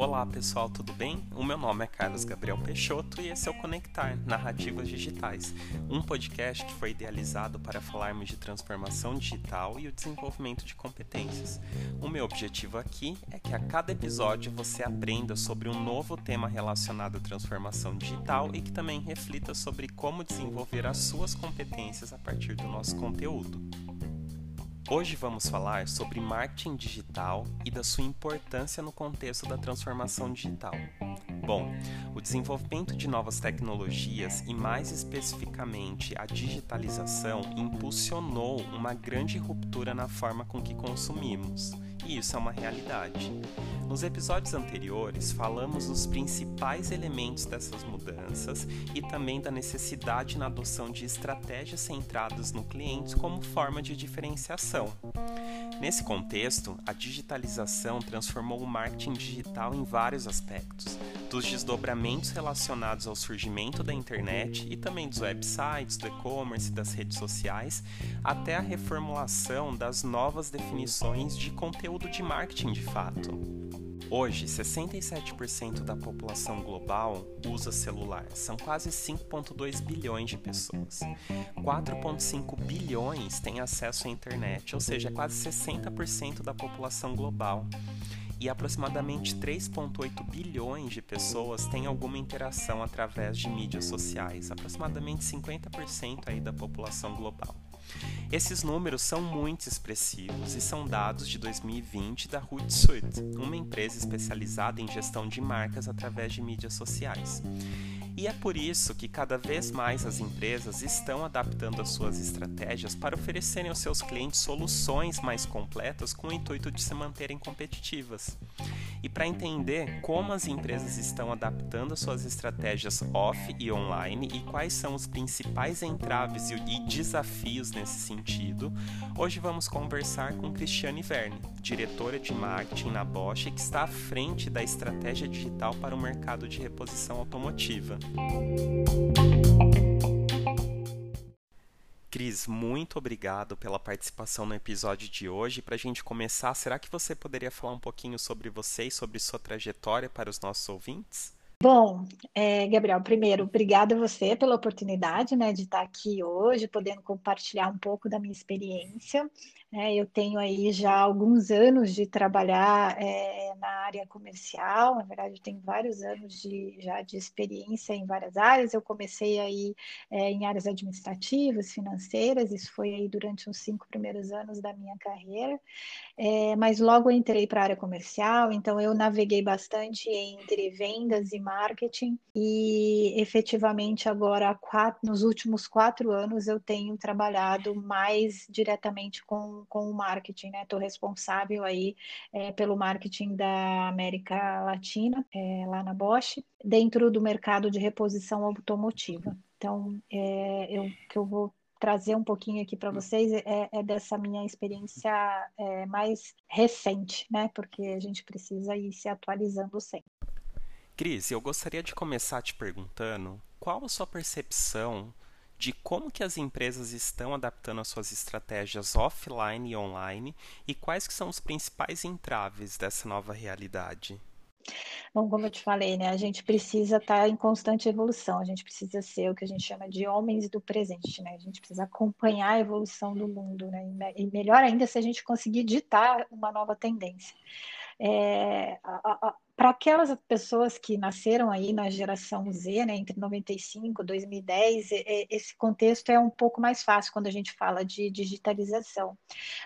Olá pessoal, tudo bem? O meu nome é Carlos Gabriel Peixoto e esse é o Conectar Narrativas Digitais, um podcast que foi idealizado para falarmos de transformação digital e o desenvolvimento de competências. O meu objetivo aqui é que a cada episódio você aprenda sobre um novo tema relacionado à transformação digital e que também reflita sobre como desenvolver as suas competências a partir do nosso conteúdo. Hoje vamos falar sobre marketing digital e da sua importância no contexto da transformação digital. Bom, o desenvolvimento de novas tecnologias e, mais especificamente, a digitalização impulsionou uma grande ruptura na forma com que consumimos, e isso é uma realidade. Nos episódios anteriores, falamos dos principais elementos dessas mudanças e também da necessidade na adoção de estratégias centradas no cliente como forma de diferenciação. Nesse contexto, a digitalização transformou o marketing digital em vários aspectos, dos desdobramentos relacionados ao surgimento da internet e também dos websites, do e-commerce das redes sociais, até a reformulação das novas definições de conteúdo de marketing de fato. Hoje, 67% da população global usa celular, são quase 5,2 bilhões de pessoas. 4,5 bilhões têm acesso à internet, ou seja, quase 60% da população global. E aproximadamente 3,8 bilhões de pessoas têm alguma interação através de mídias sociais, aproximadamente 50% aí da população global. Esses números são muito expressivos e são dados de 2020 da Hootsuite, uma empresa especializada em gestão de marcas através de mídias sociais. E é por isso que cada vez mais as empresas estão adaptando as suas estratégias para oferecerem aos seus clientes soluções mais completas com o intuito de se manterem competitivas. E para entender como as empresas estão adaptando as suas estratégias off e online e quais são os principais entraves e desafios nesse sentido, hoje vamos conversar com Cristiane Verne, diretora de marketing na Bosch, que está à frente da estratégia digital para o mercado de reposição automotiva. Cris, muito obrigado pela participação no episódio de hoje. Para a gente começar, será que você poderia falar um pouquinho sobre você e sobre sua trajetória para os nossos ouvintes? Bom, é, Gabriel, primeiro, obrigada a você pela oportunidade né, de estar aqui hoje, podendo compartilhar um pouco da minha experiência. É, eu tenho aí já alguns anos de trabalhar é, na área comercial, na verdade, eu tenho vários anos de, já de experiência em várias áreas. Eu comecei aí é, em áreas administrativas, financeiras, isso foi aí durante os cinco primeiros anos da minha carreira, é, mas logo entrei para a área comercial, então eu naveguei bastante entre vendas e marketing, e efetivamente agora, quatro, nos últimos quatro anos, eu tenho trabalhado mais diretamente com com, o marketing, né? Estou responsável aí é, pelo marketing da América Latina, é, lá na Bosch, dentro do mercado de reposição automotiva. Então, é, eu que eu vou trazer um pouquinho aqui para vocês é, é, dessa minha experiência é, mais recente, né? Porque a gente precisa ir se atualizando sempre. Cris, eu gostaria de começar te perguntando qual a sua percepção de como que as empresas estão adaptando as suas estratégias offline e online e quais que são os principais entraves dessa nova realidade. Bom, como eu te falei, né, a gente precisa estar em constante evolução, a gente precisa ser o que a gente chama de homens do presente, né? A gente precisa acompanhar a evolução do mundo, né? E melhor ainda se a gente conseguir ditar uma nova tendência. É, a, a, para aquelas pessoas que nasceram aí na geração Z, né, entre 95 e 2010, esse contexto é um pouco mais fácil quando a gente fala de digitalização.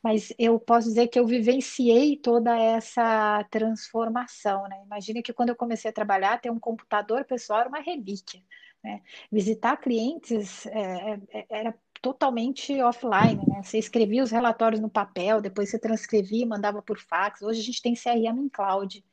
Mas eu posso dizer que eu vivenciei toda essa transformação. Né? Imagina que quando eu comecei a trabalhar, ter um computador pessoal era uma relíquia. Né? Visitar clientes é, é, é era totalmente offline, né? Você escrevia os relatórios no papel, depois você transcrevia e mandava por fax. Hoje a gente tem CRM em cloud.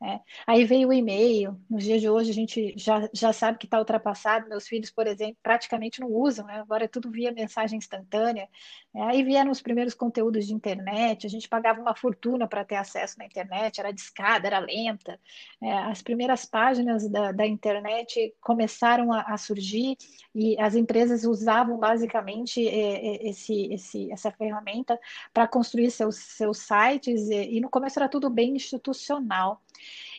É. Aí veio o e-mail. Nos dias de hoje a gente já, já sabe que está ultrapassado. Meus filhos, por exemplo, praticamente não usam, né? agora é tudo via mensagem instantânea. É, aí vieram os primeiros conteúdos de internet, a gente pagava uma fortuna para ter acesso na internet, era discada, era lenta. É, as primeiras páginas da, da internet começaram a, a, surgir e as empresas usavam basicamente é, é esse, esse, essa ferramenta para construir seus, seus sites, e, e no começo era tudo bem institucional.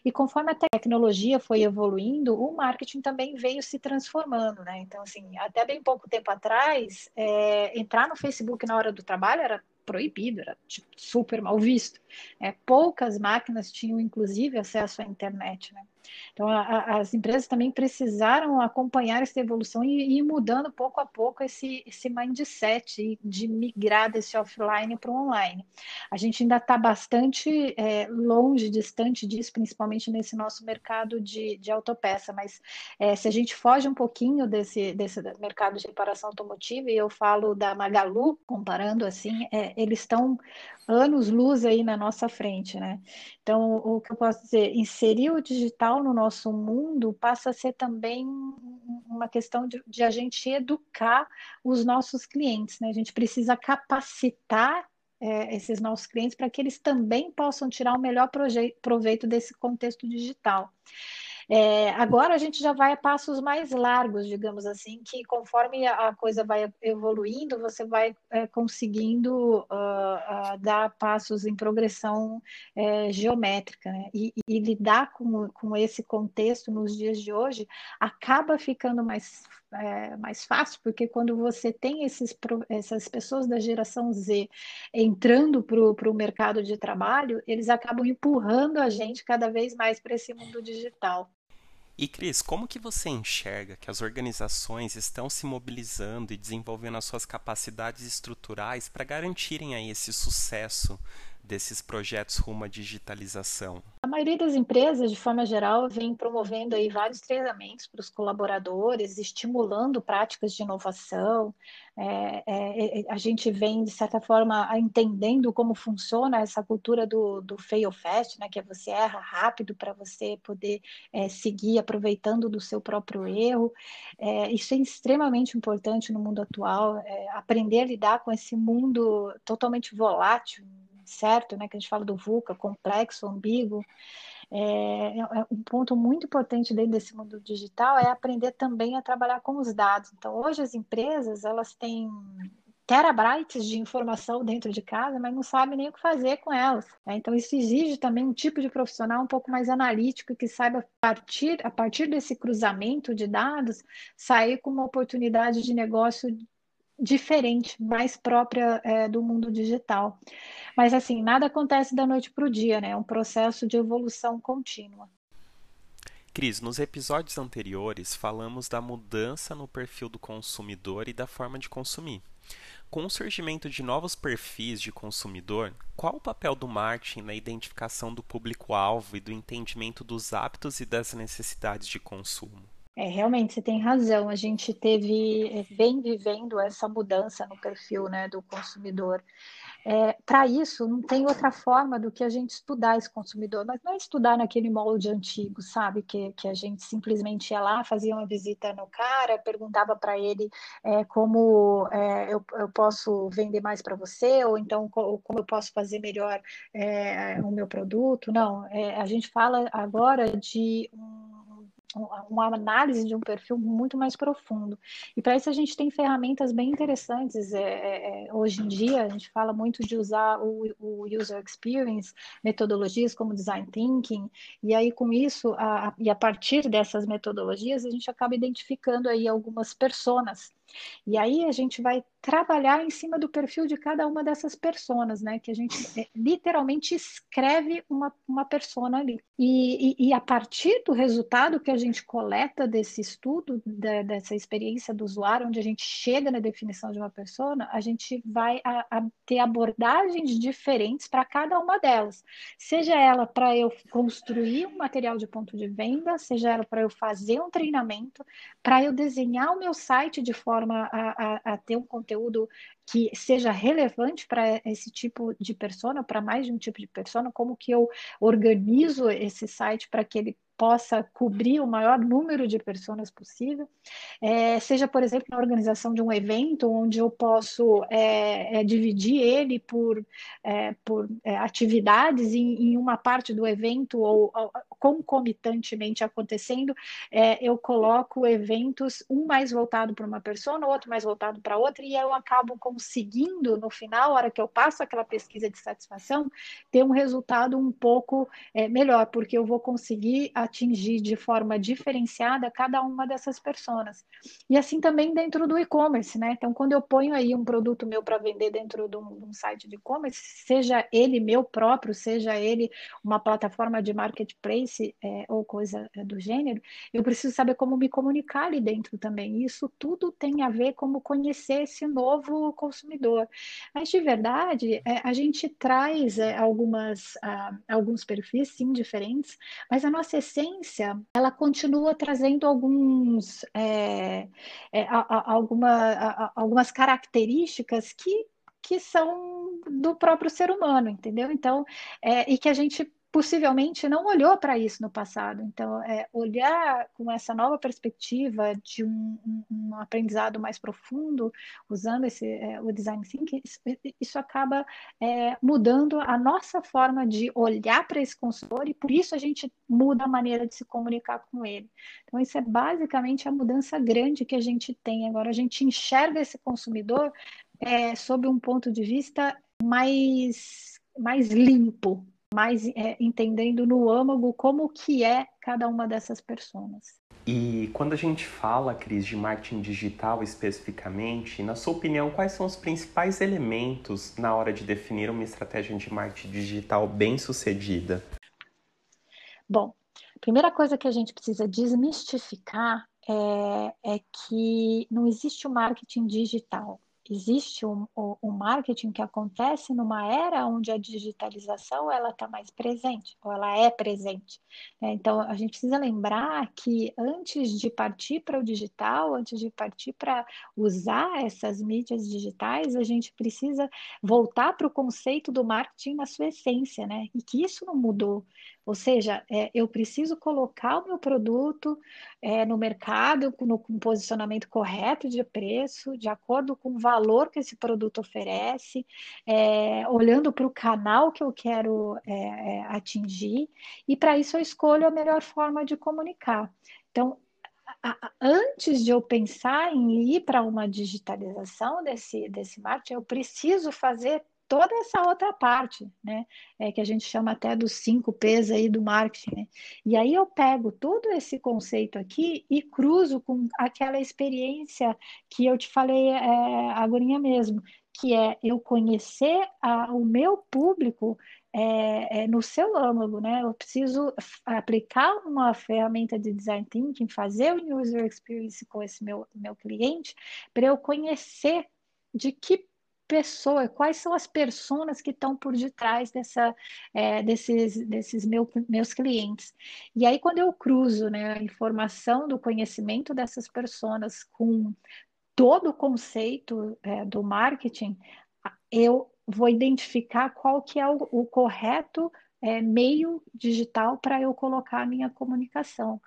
E conforme a tecnologia foi evoluindo, o marketing também veio se transformando, né? Então, assim, até bem pouco tempo atrás, é, entrar no Facebook na hora do trabalho era proibido, era tipo, super mal visto. É, poucas máquinas tinham, inclusive, acesso à internet. Né? Então, a, a, as empresas também precisaram acompanhar essa evolução e, ir mudando pouco a pouco esse, esse mindset de migrar desse offline para o online. A gente ainda está bastante é, longe, distante disso, principalmente nesse nosso mercado de, de autopeça, mas é, se a gente foge um pouquinho desse, desse mercado de reparação automotiva, e eu falo da Magalu, comparando assim, é, eles estão anos-luz aí na nossa frente, né? Então, o que eu posso dizer, inserir o digital no nosso mundo passa a ser também uma questão de, de a gente educar os nossos clientes, né? A gente precisa capacitar é, esses nossos clientes para que eles também possam tirar o melhor proveito desse contexto digital. É, agora a gente já vai a passos mais largos, digamos assim, que conforme a coisa vai evoluindo, você vai é, conseguindo uh, uh, dar passos em progressão é, geométrica, né? E, e, lidar com, com esse contexto nos dias de hoje acaba ficando mais, é, mais fácil, porque quando você tem esses, essas pessoas da geração Z entrando para o mercado de trabalho, eles acabam empurrando a gente cada vez mais para esse mundo digital. E Cris, como que você enxerga que as organizações estão se mobilizando e desenvolvendo as suas capacidades estruturais para garantirem aí esse sucesso desses projetos rumo à digitalização? A maioria das empresas, de forma geral, vem promovendo aí vários treinamentos para os colaboradores, estimulando práticas de inovação. É, é, é, a gente vem, de certa forma, entendendo como funciona essa cultura do, do fail fast, né, que é você erra rápido para você poder é, seguir aproveitando do seu próprio erro. É, isso é extremamente importante no mundo atual, é, aprender a lidar com esse mundo totalmente volátil, certo, né, que a gente fala do VUCA, complexo, ambíguo, é, é, um ponto muito importante dentro desse mundo digital é aprender também a trabalhar com os dados. Então, hoje as empresas, elas têm terabytes de informação dentro de casa, mas não sabem nem o que fazer com elas. Né? Então, isso exige também um tipo de profissional um pouco mais analítico, que saiba, partir, a partir desse cruzamento de dados, sair com uma oportunidade de negócio diferente, mais própria é, do mundo digital. Mas assim, nada acontece da noite para o dia, né? É um processo de evolução contínua. Cris, nos episódios anteriores falamos da mudança no perfil do consumidor e da forma de consumir. Com o surgimento de novos perfis de consumidor, qual o papel do marketing na identificação do público-alvo e do entendimento dos hábitos e das necessidades de consumo? É, realmente, você tem razão. A gente teve, é, vem vivendo essa mudança no perfil né, do consumidor. É, Para isso, não tem outra forma do que a gente estudar esse consumidor, mas não é estudar naquele molde antigo, sabe? Que, que a gente simplesmente ia lá, fazia uma visita no cara, perguntava para ele é, como é, eu, eu posso vender mais para você, ou então como eu posso fazer melhor é, o meu produto. Não, é, a gente fala agora de um uma análise de um perfil muito mais profundo. E para isso a gente tem ferramentas bem interessantes. É, é, é, hoje em dia a gente fala muito de usar o, o, user experience, metodologias como design thinking, e aí com isso, a, e a partir dessas metodologias, a gente acaba identificando aí algumas personas e aí a gente vai trabalhar em cima do perfil de cada uma dessas personas, né? Que a gente é, literalmente escreve uma, uma persona ali. E, e, e, a partir do resultado que a gente coleta desse estudo, da, dessa experiência do usuário, onde a gente chega na definição de uma persona, a gente vai a, a ter abordagens diferentes para cada uma delas. Seja ela para eu construir um material de ponto de venda, seja ela para eu fazer um treinamento, para eu desenhar o meu site de forma forma a, a, a ter um conteúdo que seja relevante para esse tipo de persona, para mais de um tipo de persona, como que eu organizo esse site para que ele possa cobrir o maior número de pessoas possível, é, seja, por exemplo, na organização de um evento, onde eu posso é, é, dividir ele por, é, por é, atividades em, em, uma parte do evento ou, ou concomitantemente acontecendo, é, eu coloco eventos, um mais voltado para uma pessoa, outro mais voltado para outra, e eu acabo conseguindo, no final, a hora que eu passo aquela pesquisa de satisfação, ter um resultado um pouco melhor, porque eu vou conseguir atingir de forma diferenciada cada uma dessas pessoas. E assim também dentro do e-commerce, né? Então, quando eu ponho aí um produto meu para vender dentro de um, de um site de e-commerce, seja ele meu próprio, seja ele uma plataforma de marketplace é, ou coisa é, do gênero, eu preciso saber como me comunicar ali dentro também. Isso tudo tem a ver como conhecer esse novo consumidor. Mas de verdade, é, a gente traz é, algumas, uh, alguns perfis, sim, diferentes, mas a nossa essência ciência, ela continua trazendo alguns, é, é, a, a, alguma, a, algumas características que, que são do próprio ser humano, entendeu? Então, é, e que a gente possivelmente não olhou para isso no passado. Então, é, olhar com essa nova perspectiva de um, um, aprendizado mais profundo, usando esse, é, o design thinking, isso, isso acaba é, mudando a nossa forma de olhar para esse consumidor e por isso a gente muda a maneira de se comunicar com ele. Então, isso é basicamente a mudança grande que a gente tem. Agora, a gente enxerga esse consumidor é, sob um ponto de vista mais, mais limpo, mais é, entendendo no âmago como que é cada uma dessas pessoas. E quando a gente fala, Cris, de marketing digital especificamente, na sua opinião, quais são os principais elementos na hora de definir uma estratégia de marketing digital bem sucedida? Bom, a primeira coisa que a gente precisa desmistificar é, é que não existe o marketing digital existe um, um, marketing que acontece numa era onde a digitalização ela está mais presente, ou ela é presente. Né? Então, a gente precisa lembrar que antes de partir para o digital, antes de partir para usar essas mídias digitais, a gente precisa voltar para o conceito do marketing na sua essência, né? E que isso não mudou. Ou seja, é, eu preciso colocar o meu produto é, no mercado no, com posicionamento correto de preço, de acordo com o valor que esse produto oferece, é, olhando para o canal que eu quero é, é, atingir, e para isso eu escolho a melhor forma de comunicar. Então, antes de eu pensar em ir para uma digitalização desse, desse marketing, eu preciso fazer toda essa outra parte, né? É, que a gente chama até dos cinco P's aí do marketing. Né? E aí eu pego todo esse conceito aqui e cruzo com aquela experiência que eu te falei é, agora mesmo, que é eu conhecer a, o meu público é, é, no seu âmago, né? Eu preciso aplicar uma ferramenta de design thinking, fazer o user experience com esse meu, meu cliente, para eu conhecer de que pessoa, quais são as pessoas que estão por detrás dessa, é, desses, desses meu, meus clientes. E aí, quando eu cruzo né, a informação do conhecimento dessas pessoas com todo o conceito é, do marketing, eu vou identificar qual que é o, o correto é, meio digital para eu colocar a minha comunicação.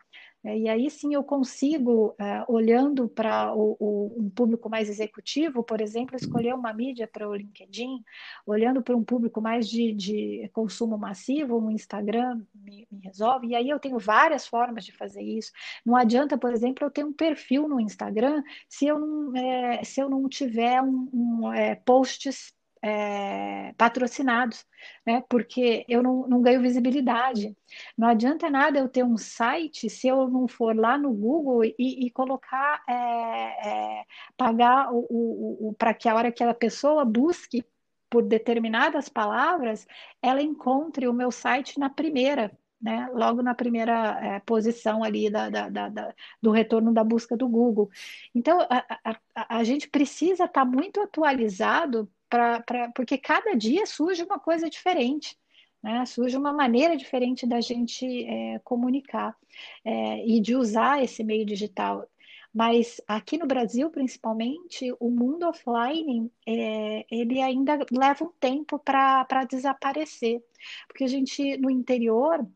É, e aí sim eu consigo, é, olhando para um público mais executivo, por exemplo, escolher uma mídia para o LinkedIn, olhando para um público mais de, de consumo massivo, o Instagram me, me, resolve. E aí eu tenho várias formas de fazer isso. Não adianta, por exemplo, eu ter um perfil no Instagram se eu não, é, se eu não tiver um, um é, posts é, patrocinados, né? Porque eu não, não, ganho visibilidade. Não adianta nada eu ter um site se eu não for lá no Google e, e colocar, é, é, pagar o, o, o para que a hora que a pessoa busque por determinadas palavras, ela encontre o meu site na primeira, né, logo na primeira é, posição ali da, da, da, do retorno da busca do Google. Então, a, a, a gente precisa estar tá muito atualizado pra, pra, porque cada dia surge uma coisa diferente. Né? Surge uma maneira diferente da gente é, comunicar é, e de usar esse meio digital. Mas aqui no Brasil, principalmente, o mundo offline, é, ele ainda leva um tempo para desaparecer. Porque a gente, no interior,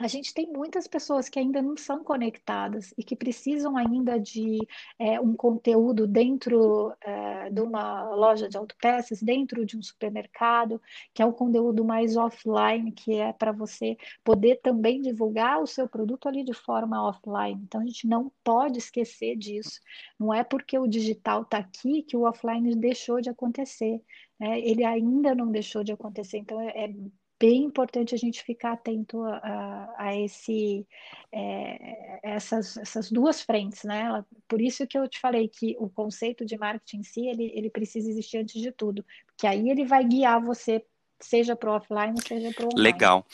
a gente tem muitas pessoas que ainda não são conectadas e que precisam ainda de é, um conteúdo dentro é, de uma loja de autopeças, dentro de um supermercado, que é um conteúdo mais offline, que é para você poder também divulgar o seu produto ali de forma offline. Então, a gente não pode esquecer disso. Não é porque o digital está aqui que o offline deixou de acontecer. Né? Ele ainda não deixou de acontecer. Então, é, é bem importante a gente ficar atento a, a esse, é, essas, essas duas frentes, né? Por isso que eu te falei que o conceito de marketing em si, ele, ele precisa existir antes de tudo, porque aí ele vai guiar você, seja para o offline, seja para o online. Legal.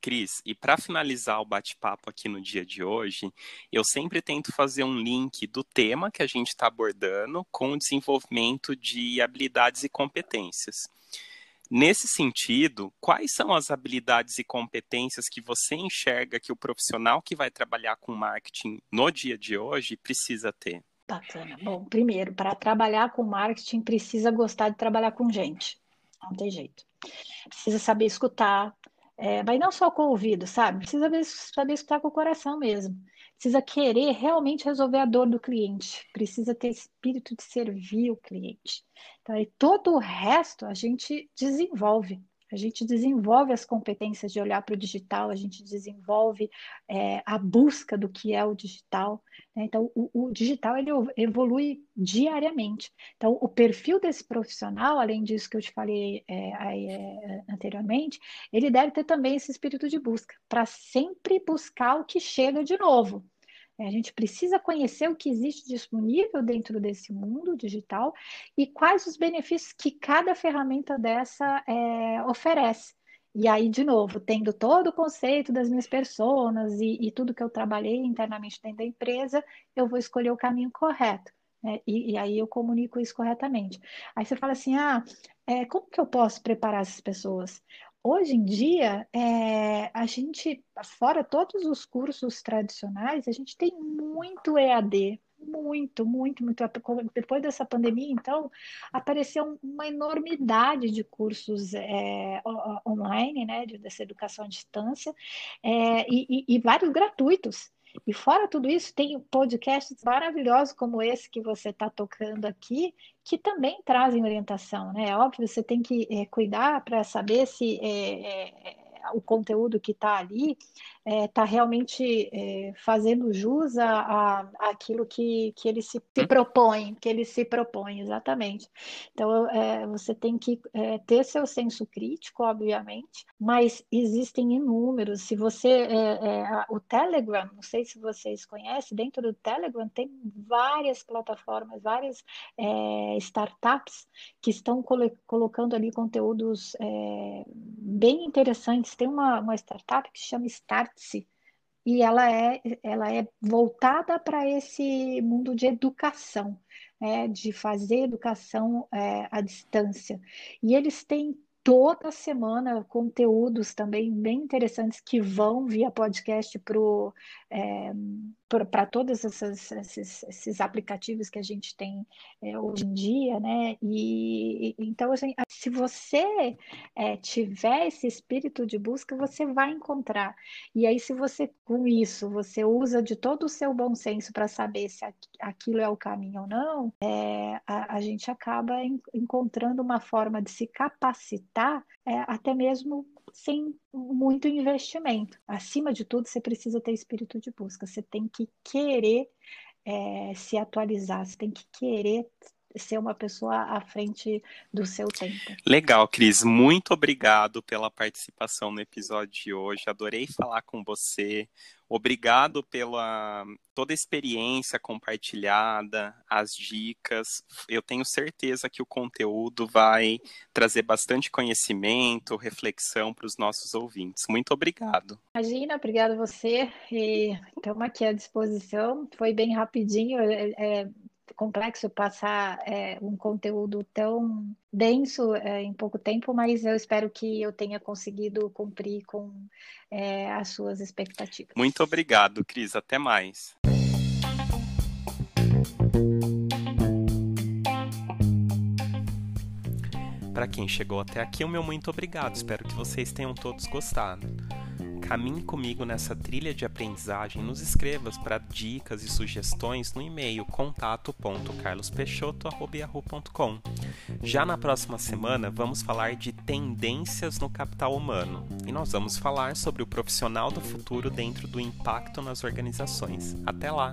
Cris, e para finalizar o bate-papo aqui no dia de hoje, eu sempre tento fazer um link do tema que a gente está abordando com o desenvolvimento de habilidades e competências. Nesse sentido, quais são as habilidades e competências que você enxerga que o profissional que vai trabalhar com marketing no dia de hoje precisa ter? Bacana. Bom, primeiro, para trabalhar com marketing, precisa gostar de trabalhar com gente. Não tem jeito. Precisa saber escutar, é, mas não só com o ouvido, sabe? Precisa saber, saber escutar com o coração mesmo precisa querer realmente resolver a dor do cliente, precisa ter espírito de servir o cliente. Então, aí todo o resto a gente desenvolve. A gente desenvolve as competências de olhar para o digital, a gente desenvolve é, a busca do que é o digital. Né? Então, o, o, digital ele evolui diariamente. Então, o perfil desse profissional, além disso que eu te falei é, é, anteriormente, ele deve ter também esse espírito de busca, para sempre buscar o que chega de novo. A gente precisa conhecer o que existe disponível dentro desse mundo digital e quais os benefícios que cada ferramenta dessa é, oferece. E aí, de novo, tendo todo o conceito das minhas pessoas e, e, tudo que eu trabalhei internamente dentro da empresa, eu vou escolher o caminho correto. Né? E, e, aí eu comunico isso corretamente. Aí você fala assim: ah, é, como que eu posso preparar essas pessoas? Hoje em dia, é, a gente, fora todos os cursos tradicionais, a gente tem muito EAD, muito, muito, muito. Depois dessa pandemia, então, apareceu uma enormidade de cursos é, online, né, dessa educação à distância, é, e, e, vários gratuitos. E fora tudo isso, tem podcasts maravilhosos como esse que você está tocando aqui, que também trazem orientação, né? É óbvio, você tem que é, cuidar para saber se é, é, o conteúdo que está ali está é, realmente é, fazendo jus a, a, aquilo que, que ele se, se, propõe, que ele se propõe, exatamente. Então, é, você tem que é, ter seu senso crítico, obviamente, mas existem inúmeros. Se você, é, é, o Telegram, não sei se vocês conhecem, dentro do Telegram tem várias plataformas, várias startups que estão colo colocando ali conteúdos bem interessantes. Tem uma, uma startup que se chama Start e ela é, ela é voltada para esse mundo de educação, né, de fazer educação é, à distância. E eles têm toda semana conteúdos também bem interessantes que vão via podcast para é, todos esses, esses, esses, aplicativos que a gente tem é, hoje em dia, né? E, então, assim, se você é, tiver esse espírito de busca, você vai encontrar. E aí, se você, com isso, você usa de todo o seu bom senso para saber se aquilo é o caminho ou não, é, a, a, gente acaba encontrando uma forma de se capacitar, é, até mesmo sem muito investimento. Acima de tudo, você precisa ter espírito de busca, você tem que querer é, se atualizar, você tem que querer ser uma pessoa à frente do seu tempo. Legal, Cris. Muito obrigado pela participação no episódio de hoje. Adorei falar com você. Obrigado pela toda a experiência compartilhada, as dicas. Eu tenho certeza que o conteúdo vai trazer bastante conhecimento, reflexão para os nossos ouvintes. Muito obrigado. Imagina, obrigado a você. E estamos aqui à disposição. Foi bem rapidinho. É, é complexo passar é, um conteúdo tão denso é, em pouco tempo, mas eu espero que eu tenha conseguido cumprir com é, as suas expectativas. Muito obrigado, Cris. Até mais. Para quem chegou até aqui, o meu muito obrigado. Espero que vocês tenham todos gostado. Caminhe comigo nessa trilha de aprendizagem. Nos escreva para dicas e sugestões no e-mail contato.carlospeixoto.com. Já na próxima semana, vamos falar de tendências no capital humano e nós vamos falar sobre o profissional do futuro dentro do impacto nas organizações. Até lá!